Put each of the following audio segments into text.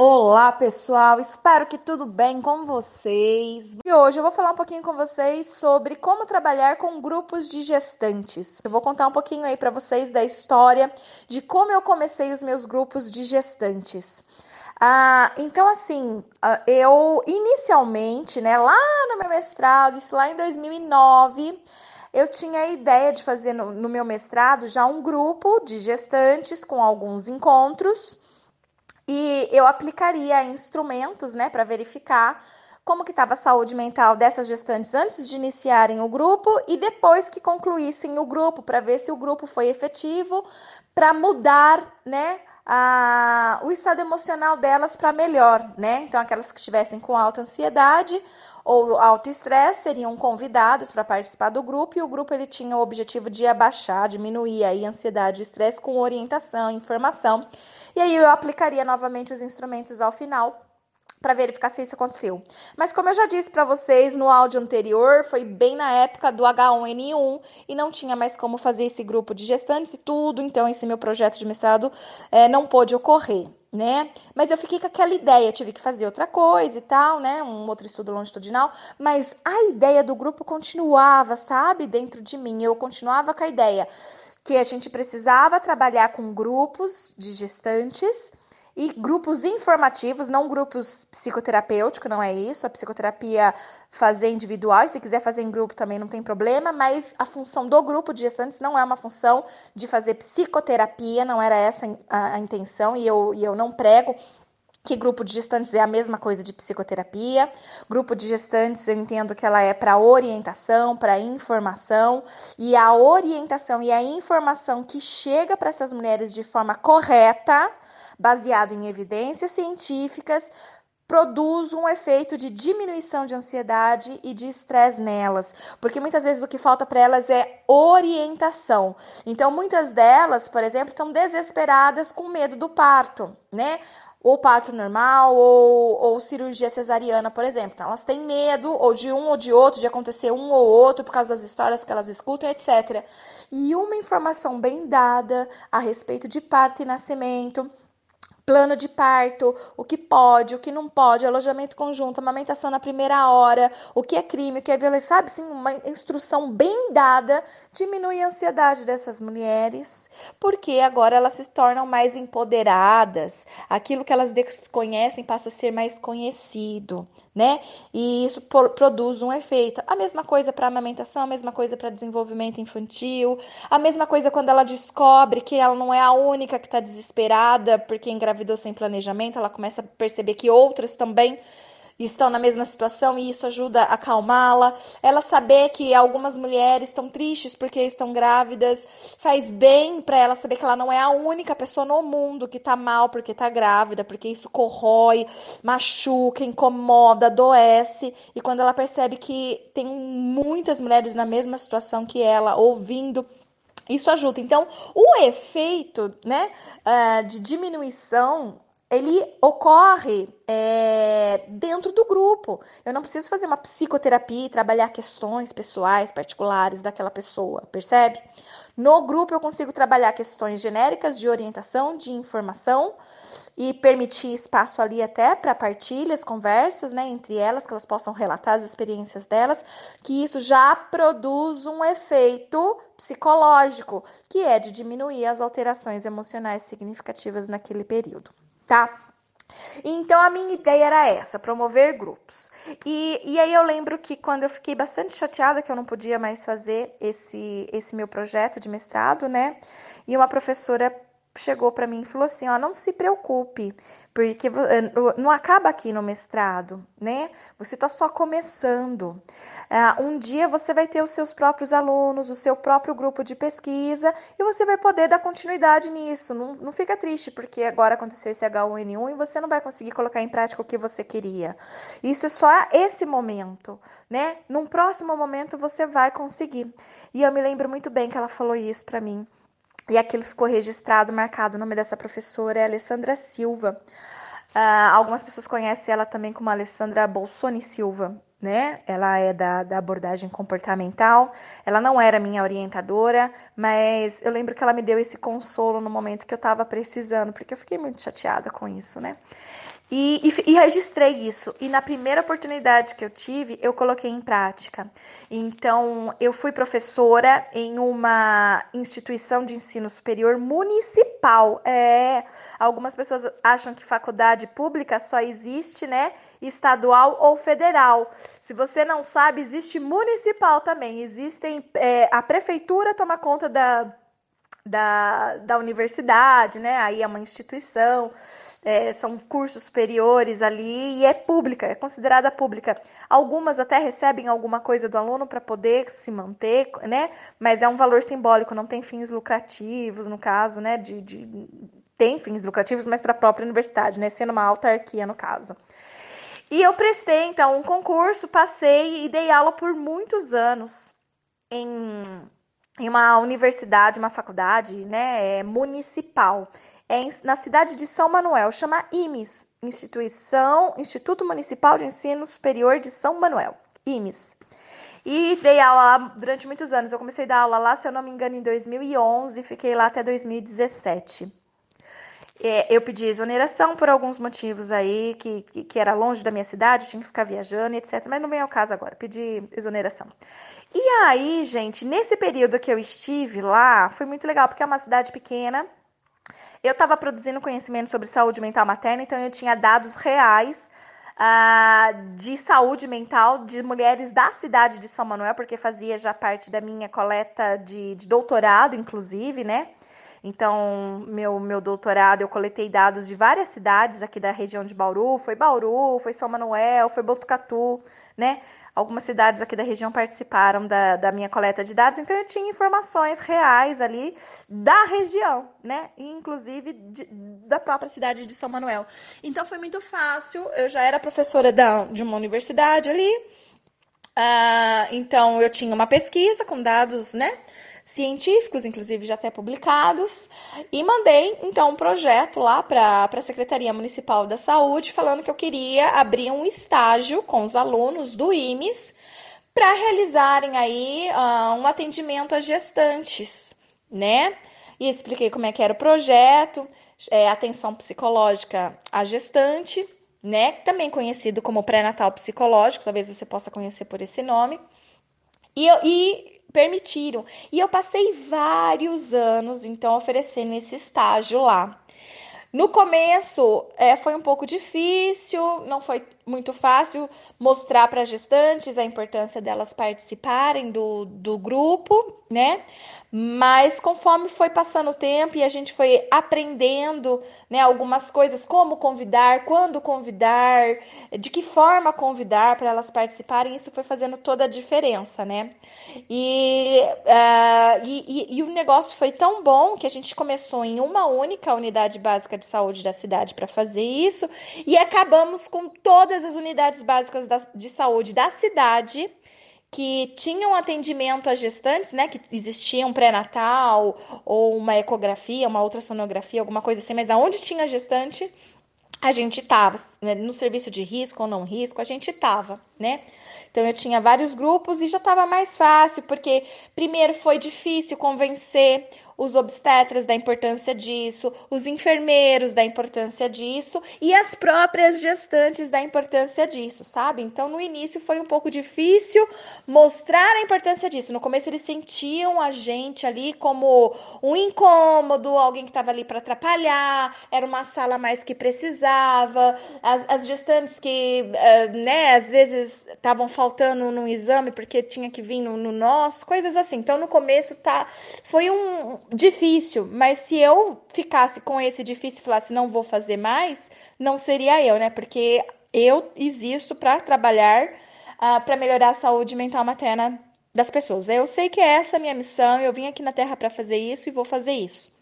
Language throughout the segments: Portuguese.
Olá, pessoal! Espero que tudo bem com vocês. E hoje eu vou falar um pouquinho com vocês sobre como trabalhar com grupos de gestantes. Eu vou contar um pouquinho aí para vocês da história de como eu comecei os meus grupos de gestantes. Ah, então, assim, ah, eu inicialmente, né, lá no meu mestrado, isso lá em 2009, eu tinha a ideia de fazer no, no meu mestrado já um grupo de gestantes com alguns encontros e eu aplicaria instrumentos, né, para verificar como que estava a saúde mental dessas gestantes antes de iniciarem o grupo e depois que concluíssem o grupo, para ver se o grupo foi efetivo, para mudar, né, a, o estado emocional delas para melhor, né? Então, aquelas que estivessem com alta ansiedade ou alto estresse seriam convidadas para participar do grupo e o grupo ele tinha o objetivo de abaixar, diminuir aí a ansiedade e estresse com orientação, informação. E aí eu aplicaria novamente os instrumentos ao final para verificar se isso aconteceu. Mas como eu já disse para vocês no áudio anterior, foi bem na época do H1N1 e não tinha mais como fazer esse grupo de gestantes e tudo, então esse meu projeto de mestrado é, não pôde ocorrer. Né? Mas eu fiquei com aquela ideia, tive que fazer outra coisa e tal, né? Um outro estudo longitudinal, mas a ideia do grupo continuava, sabe, dentro de mim. Eu continuava com a ideia que a gente precisava trabalhar com grupos de gestantes e grupos informativos, não grupos psicoterapêuticos, não é isso. A psicoterapia fazer individual, e se quiser fazer em grupo também não tem problema, mas a função do grupo de gestantes não é uma função de fazer psicoterapia, não era essa a, intenção, e eu, e eu não prego que grupo de gestantes é a mesma coisa de psicoterapia. Grupo de gestantes eu entendo que ela é para orientação, para informação, e a orientação e a informação que chega para essas mulheres de forma correta, baseado em evidências científicas, produz um efeito de diminuição de ansiedade e de estresse nelas, porque muitas vezes o que falta para elas é orientação. Então, muitas delas, por exemplo, estão desesperadas com medo do parto, né? Ou parto normal ou, ou cirurgia cesariana, por exemplo. Então, elas têm medo ou de um ou de outro, de acontecer um ou outro por causa das histórias que elas escutam, etc. E uma informação bem dada a respeito de parto e nascimento plano de parto, o que pode, o que não pode, alojamento conjunto, amamentação na primeira hora, o que é crime, o que é violência, sabe? Sim, uma instrução bem dada diminui a ansiedade dessas mulheres, porque agora elas se tornam mais empoderadas, aquilo que elas desconhecem passa a ser mais conhecido, né? E isso produz um efeito. A mesma coisa para amamentação, a mesma coisa para desenvolvimento infantil, a mesma coisa quando ela descobre que ela não é a única que está desesperada porque engravidou sem planejamento, ela começa a perceber que outras também estão na mesma situação e isso ajuda a acalmá-la. Ela saber que algumas mulheres estão tristes porque estão grávidas faz bem para ela saber que ela não é a única pessoa no mundo que tá mal porque tá grávida, porque isso corrói, machuca, incomoda, adoece. E quando ela percebe que tem muitas mulheres na mesma situação que ela, ouvindo isso ajuda. Então, o efeito né, uh, de diminuição ele ocorre é, dentro do grupo. Eu não preciso fazer uma psicoterapia e trabalhar questões pessoais, particulares daquela pessoa, percebe? No grupo eu consigo trabalhar questões genéricas de orientação, de informação e permitir espaço ali até para partilhas, conversas, né, entre elas, que elas possam relatar as experiências delas, que isso já produz um efeito psicológico, que é de diminuir as alterações emocionais significativas naquele período tá? Então a minha ideia era essa, promover grupos. E, e aí eu lembro que quando eu fiquei bastante chateada que eu não podia mais fazer esse, esse meu projeto de mestrado, né? E uma professora chegou para mim e falou assim: ó, não se preocupe, porque eh, não acaba aqui no mestrado, né? Você está só começando. Uh, um dia você vai ter os seus próprios alunos, o seu próprio grupo de pesquisa e você vai poder dar continuidade nisso. Não, não fica triste porque agora aconteceu esse H1N1 e você não vai conseguir colocar em prática o que você queria. Isso é só esse momento, né? Num próximo momento você vai conseguir. E eu me lembro muito bem que ela falou isso para mim. E aquilo ficou registrado, marcado. O nome dessa professora é Alessandra Silva. Uh, algumas pessoas conhecem ela também como Alessandra Bolsoni Silva, né? Ela é da, da abordagem comportamental. Ela não era minha orientadora, mas eu lembro que ela me deu esse consolo no momento que eu estava precisando, porque eu fiquei muito chateada com isso, né? E, e, e, registrei isso. E na primeira oportunidade que eu tive, eu coloquei em prática. Então, eu fui professora em uma instituição de ensino superior municipal. É, algumas pessoas acham que faculdade pública só existe, né? Estadual ou federal. Se você não sabe, existe municipal também. Existem. É, a prefeitura toma conta da da, da universidade, né? Aí é uma instituição, é, são cursos superiores ali e é pública, é considerada pública. Algumas até recebem alguma coisa do aluno para poder se manter, né? Mas é um valor simbólico, não tem fins lucrativos, no caso, né? De, de tem fins lucrativos, mas para a própria universidade, né? Sendo uma autarquia no caso. E eu prestei então um concurso, passei e dei aula por muitos anos em em uma universidade, uma faculdade né, é, municipal, é na cidade de São Manuel, chama IMES, Instituição, Instituto Municipal de Ensino Superior de São Manuel, IMES. E dei aula durante muitos anos. Eu comecei a dar aula lá, se eu não me engano, em 2011, fiquei lá até 2017. É, eu pedi exoneração por alguns motivos aí, que, que, que, era longe da minha cidade, tinha que ficar viajando, etc. Mas não vem ao caso agora, pedi exoneração. E aí, gente, nesse período que eu estive lá, foi muito legal, porque é uma cidade pequena. Eu estava produzindo conhecimento sobre saúde mental materna, então eu tinha dados reais uh, de saúde mental de mulheres da cidade de São Manuel, porque fazia já parte da minha coleta de, de doutorado, inclusive, né? Então, meu, meu doutorado, eu coletei dados de várias cidades aqui da região de Bauru, foi Bauru, foi São Manuel, foi Botucatu, né? Algumas cidades aqui da região participaram da, da minha coleta de dados, então eu tinha informações reais ali da região, né? inclusive de, da própria cidade de São Manuel. Então foi muito fácil, eu já era professora da, de uma universidade ali, uh, então eu tinha uma pesquisa com dados, né? Científicos, inclusive já até publicados, e mandei então um projeto lá para a Secretaria Municipal da Saúde, falando que eu queria abrir um estágio com os alunos do IMES para realizarem aí uh, um atendimento a gestantes, né? E expliquei como é que era o projeto, é, atenção psicológica à gestante, né? Também conhecido como pré-natal psicológico, talvez você possa conhecer por esse nome. E, e permitiram. E eu passei vários anos, então, oferecendo esse estágio lá. No começo é, foi um pouco difícil, não foi muito fácil mostrar para gestantes a importância delas participarem do, do grupo, né? Mas conforme foi passando o tempo e a gente foi aprendendo, né, algumas coisas, como convidar, quando convidar, de que forma convidar para elas participarem, isso foi fazendo toda a diferença, né? E, uh, e, e, e o negócio foi tão bom que a gente começou em uma única unidade básica de saúde da cidade para fazer isso e acabamos com todas as unidades básicas da, de saúde da cidade que tinham atendimento a gestantes, né, que existia um pré-natal ou uma ecografia, uma ultrassonografia, alguma coisa assim, mas aonde tinha gestante, a gente estava, né, no serviço de risco ou não risco, a gente estava, né? Então eu tinha vários grupos e já estava mais fácil, porque primeiro foi difícil convencer os obstetras da importância disso, os enfermeiros da importância disso e as próprias gestantes da importância disso, sabe? Então no início foi um pouco difícil mostrar a importância disso. No começo eles sentiam a gente ali como um incômodo, alguém que estava ali para atrapalhar, era uma sala mais que precisava, as, as gestantes que, uh, né, às vezes estavam faltando num exame porque tinha que vir no, no nosso, coisas assim. Então no começo tá foi um difícil, mas se eu ficasse com esse difícil e falasse não vou fazer mais, não seria eu, né? Porque eu existo para trabalhar uh, ah, para melhorar a saúde mental materna das pessoas. Eu sei que é essa a minha missão, eu vim aqui na Terra para fazer isso e vou fazer isso.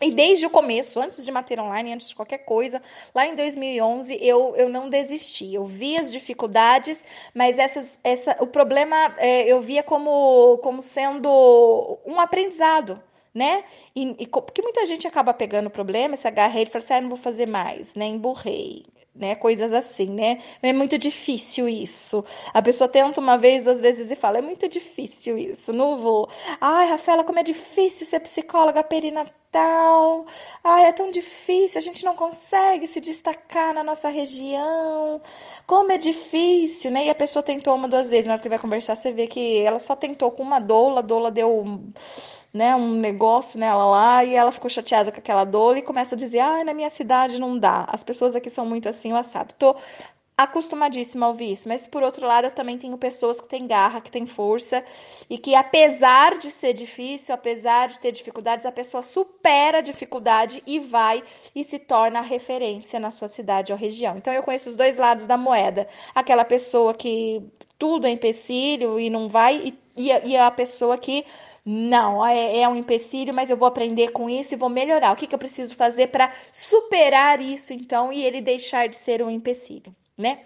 E desde o começo, antes de Mater Online, antes de qualquer coisa, lá em 2011, eu, eu não desisti. Eu vi as dificuldades, mas essas, essa, o problema é, eu via como, como sendo um aprendizado né? E, e, porque muita gente acaba pegando o problema, se agarra e fala assim, ah, não vou fazer mais, né? Emburrei, né? Coisas assim, né? É muito difícil isso. A pessoa tenta uma vez, duas vezes e fala, é muito difícil isso, não vou. Ai, Rafaela, como é difícil ser psicóloga perinatal tal. Ai, é tão difícil, a gente não consegue se destacar na nossa região. Como é difícil, né? E a pessoa tentou uma, duas vezes, na hora que vai conversar, você vê que ela só tentou com uma doula, a doula deu né, um negócio nela lá e ela ficou chateada com aquela doula e começa a dizer: "Ai, na minha cidade não dá. As pessoas aqui são muito assim, o assado". Tô acostumadíssima a ouvir isso, mas por outro lado, eu também tenho pessoas que têm garra, que têm força e que apesar de ser difícil, apesar de ter dificuldades, a pessoa supera a dificuldade e vai e se torna referência na sua cidade ou região. Então eu conheço os dois lados da moeda. Aquela pessoa que tudo é empecilho e não vai e, e a pessoa que não, é, é, um empecilho, mas eu vou aprender com isso e vou melhorar. O que, que eu preciso fazer para superar isso, então, e ele deixar de ser um empecilho, né?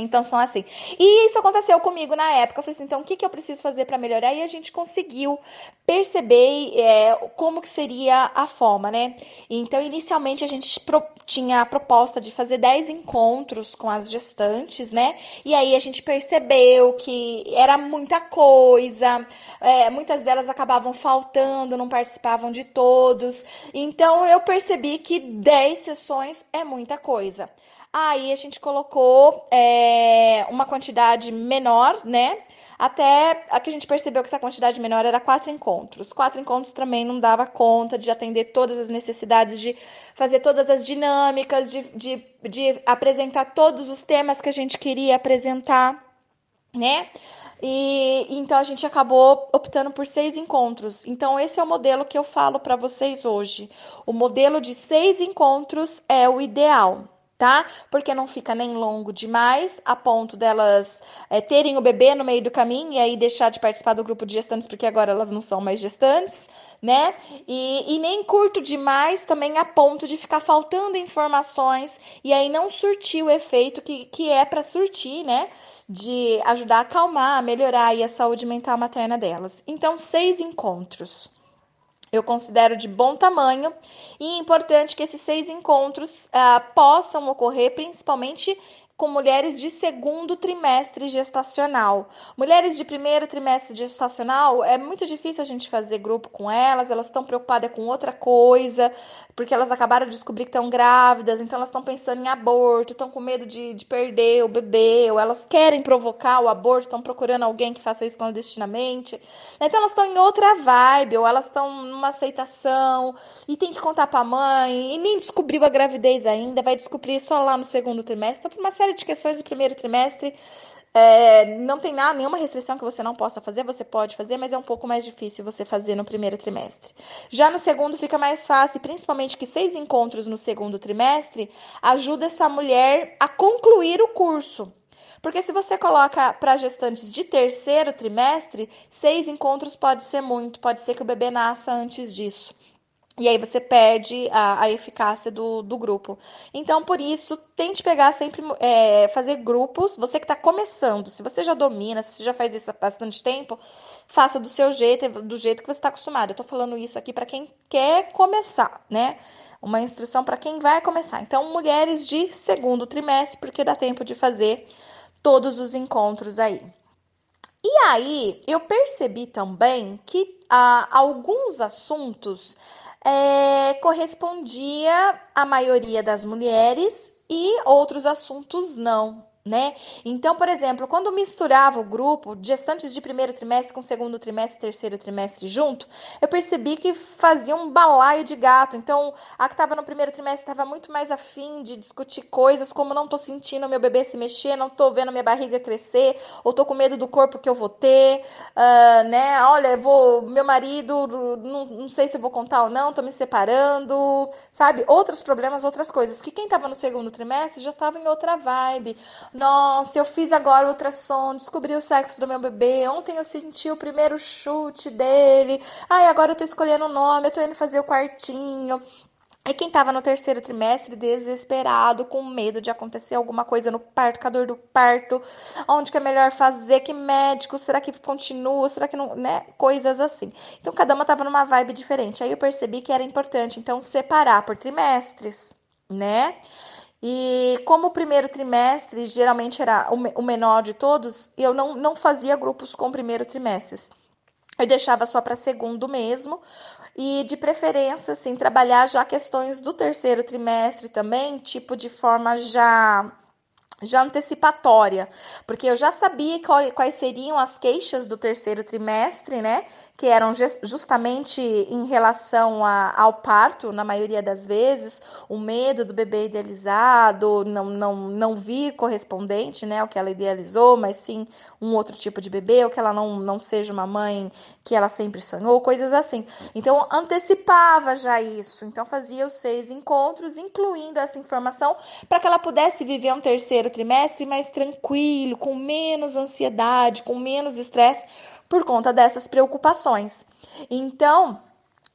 Então são assim. E isso aconteceu comigo na época. Eu falei assim, então o que, que eu preciso fazer para melhorar? E a gente conseguiu perceber é, como que seria a forma, né? Então, inicialmente a gente pro, tinha a proposta de fazer 10 encontros com as gestantes, né? E aí a gente percebeu que era muita coisa, é, muitas delas acabavam faltando, não participavam de todos. Então eu percebi que 10 sessões é muita coisa. Aí a gente colocou é, uma quantidade menor, né? Até a que a gente percebeu que essa quantidade menor era quatro encontros. Quatro encontros também não dava conta de atender todas as necessidades, de fazer todas as dinâmicas, de, de, de apresentar todos os temas que a gente queria apresentar, né? E então a gente acabou optando por seis encontros. Então esse é o modelo que eu falo para vocês hoje. O modelo de seis encontros é o ideal tá? Porque não fica nem longo demais, a ponto delas é, terem o bebê no meio do caminho e aí deixar de participar do grupo de gestantes, porque agora elas não são mais gestantes, né? E, e nem curto demais também a ponto de ficar faltando informações e aí não surtir o efeito que, que é para surtir, né? De ajudar a acalmar, a melhorar a saúde mental materna delas. Então, seis encontros eu considero de bom tamanho e é importante que esses seis encontros uh, possam ocorrer principalmente com mulheres de segundo trimestre gestacional. Mulheres de primeiro trimestre gestacional, é muito difícil a gente fazer grupo com elas, elas estão preocupadas com outra coisa, porque elas acabaram de descobrir que estão grávidas, então elas estão pensando em aborto, estão com medo de, de perder o bebê, ou elas querem provocar o aborto, estão procurando alguém que faça isso clandestinamente. Então elas estão em outra vibe, ou elas estão numa aceitação, e tem que contar para a mãe, e nem descobriu a gravidez ainda, vai descobrir só lá no segundo trimestre. Então, uma série de questões do primeiro trimestre. É, não tem nada, nenhuma restrição que você não possa fazer, você pode fazer, mas é um pouco mais difícil você fazer no primeiro trimestre. Já no segundo fica mais fácil, principalmente que seis encontros no segundo trimestre ajuda essa mulher a concluir o curso. Porque se você coloca para gestantes de terceiro trimestre, seis encontros pode ser muito, pode ser que o bebê nasça antes disso. E aí você perde a, a eficácia do, do grupo. Então, por isso, tente pegar sempre, é, fazer grupos. Você que está começando, se você já domina, se você já faz isso há bastante tempo, faça do seu jeito, do jeito que você está acostumado. Eu estou falando isso aqui para quem quer começar, né? Uma instrução para quem vai começar. Então, mulheres de segundo trimestre, porque dá tempo de fazer todos os encontros aí. E aí, eu percebi também que ah, alguns assuntos é, correspondia à maioria das mulheres e outros assuntos não né? Então, por exemplo, quando misturava o grupo gestantes de primeiro trimestre com segundo trimestre, terceiro trimestre junto, eu percebi que fazia um balaio de gato. Então, a que estava no primeiro trimestre estava muito mais afim de discutir coisas como não tô sentindo meu bebê se mexer, não tô vendo minha barriga crescer, ou tô com medo do corpo que eu vou ter, uh, né? Olha, vou, meu marido, não, não sei se vou contar ou não, tô me separando, sabe? Outros problemas, outras coisas. Que quem estava no segundo trimestre já estava em outra vibe nossa, eu fiz agora o ultrassom, descobri o sexo do meu bebê. Ontem eu senti o primeiro chute dele. Ai, agora eu tô escolhendo o nome, eu tô indo fazer o quartinho. E quem estava no terceiro trimestre, desesperado, com medo de acontecer alguma coisa no parto, com a dor do parto, onde que é melhor fazer, que médico, será que continua, será que não, né? Coisas assim. Então, cada uma estava numa vibe diferente. Aí eu percebi que era importante, então, separar por trimestres, né? E como o primeiro trimestre geralmente era o menor de todos, eu não, não fazia grupos com primeiro trimestre. Eu deixava só para segundo mesmo. e de preferência, assim, trabalhar já questões do terceiro trimestre também, tipo de forma já já antecipatória, porque eu já sabia quais seriam as queixas do terceiro trimestre, né? Que eram justamente em relação a, ao parto, na maioria das vezes, o medo do bebê idealizado, não, não, não vir correspondente, né? O que ela idealizou, mas sim um outro tipo de bebê, ou que ela não, não seja uma mãe que ela sempre sonhou, coisas assim. Então, antecipava já isso. Então, fazia os seis encontros, incluindo essa informação, para que ela pudesse viver um terceiro trimestre mais tranquilo, com menos ansiedade, com menos estresse por conta dessas preocupações. Então,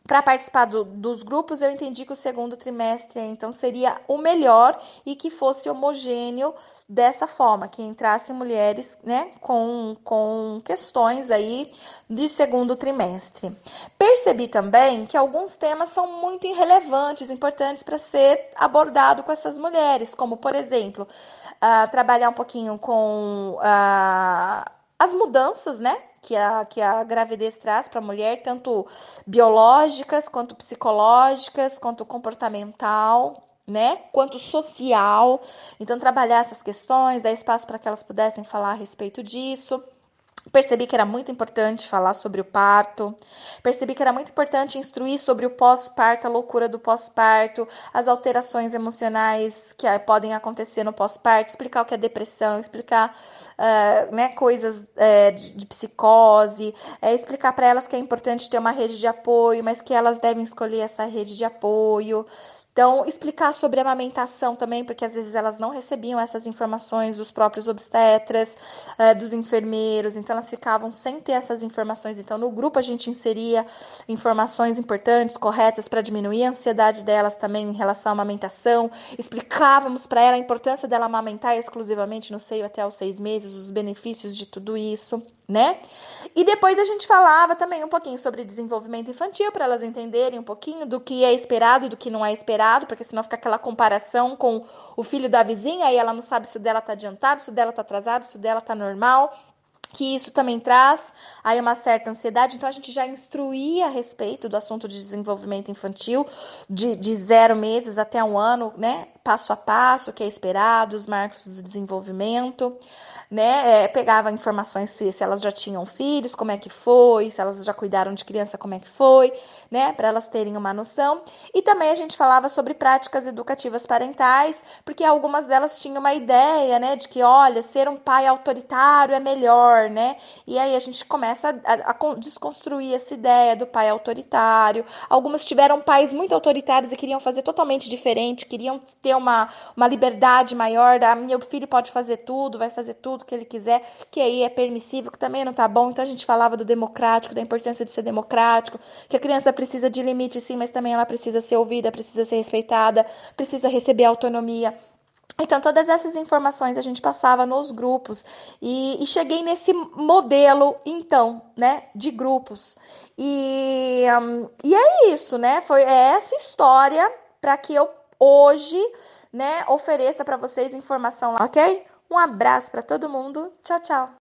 para participar do, dos grupos, eu entendi que o segundo trimestre então seria o melhor e que fosse homogêneo dessa forma, que entrassem mulheres né, com, com questões aí de segundo trimestre. Percebi também que alguns temas são muito irrelevantes, importantes para ser abordado com essas mulheres, como por exemplo, uh, trabalhar um pouquinho com uh, as mudanças, né? Que a, que a gravidez traz para a mulher, tanto biológicas, quanto psicológicas, quanto comportamental, né? Quanto social. Então, trabalhar essas questões, dar espaço para que elas pudessem falar a respeito disso. Percebi que era muito importante falar sobre o parto. Percebi que era muito importante instruir sobre o pós-parto, a loucura do pós-parto, as alterações emocionais que podem acontecer no pós-parto, explicar o que é depressão, explicar uh, né, coisas uh, de, de, psicose, uh, explicar para elas que é importante ter uma rede de apoio, mas que elas devem escolher essa rede de apoio. Então, explicar sobre amamentação também, porque às vezes elas não recebiam essas informações dos próprios obstetras, uh, dos enfermeiros, então elas ficavam sem ter essas informações. Então, no grupo a gente inseria informações importantes, corretas, para diminuir a ansiedade delas também em relação à amamentação. Explicávamos para ela a importância dela amamentar exclusivamente no seio até os seis meses, os benefícios de tudo isso né? E depois a gente falava também um pouquinho sobre desenvolvimento infantil, para elas entenderem um pouquinho do que é esperado e do que não é esperado, porque senão fica aquela comparação com o filho da vizinha, aí ela não sabe se o dela tá adiantado, se o dela tá atrasado, se o dela tá normal que isso também traz aí uma certa ansiedade. Então, a gente já instruía a respeito do assunto de desenvolvimento infantil, de, de zero meses até um ano, né? Passo a passo, o que é esperado, os marcos do desenvolvimento né? É, pegava informações se, se elas já tinham filhos, como é que foi, se elas já cuidaram de criança, como é que foi, né? Para elas terem uma noção. E também a gente falava sobre práticas educativas parentais, porque algumas delas tinham uma ideia, né? De que, olha, ser um pai autoritário é melhor, né? E aí a gente começa a, a, desconstruir essa ideia do pai autoritário. Algumas tiveram pais muito autoritários e queriam fazer totalmente diferente, queriam ter uma, uma liberdade maior. Da, meu filho pode fazer tudo, vai fazer tudo que ele quiser, que aí é permissível, que também não tá bom. Então a gente falava do democrático, da importância de ser democrático, que a criança precisa de limite sim, mas também ela precisa ser ouvida, precisa ser respeitada, precisa receber autonomia. Então, todas essas informações a gente passava nos grupos e, e, cheguei nesse modelo, então, né, de grupos. E, um, e é isso, né? Foi é essa história para que eu hoje, né, ofereça para vocês informação lá, ok? Um abraço para todo mundo. Tchau, tchau.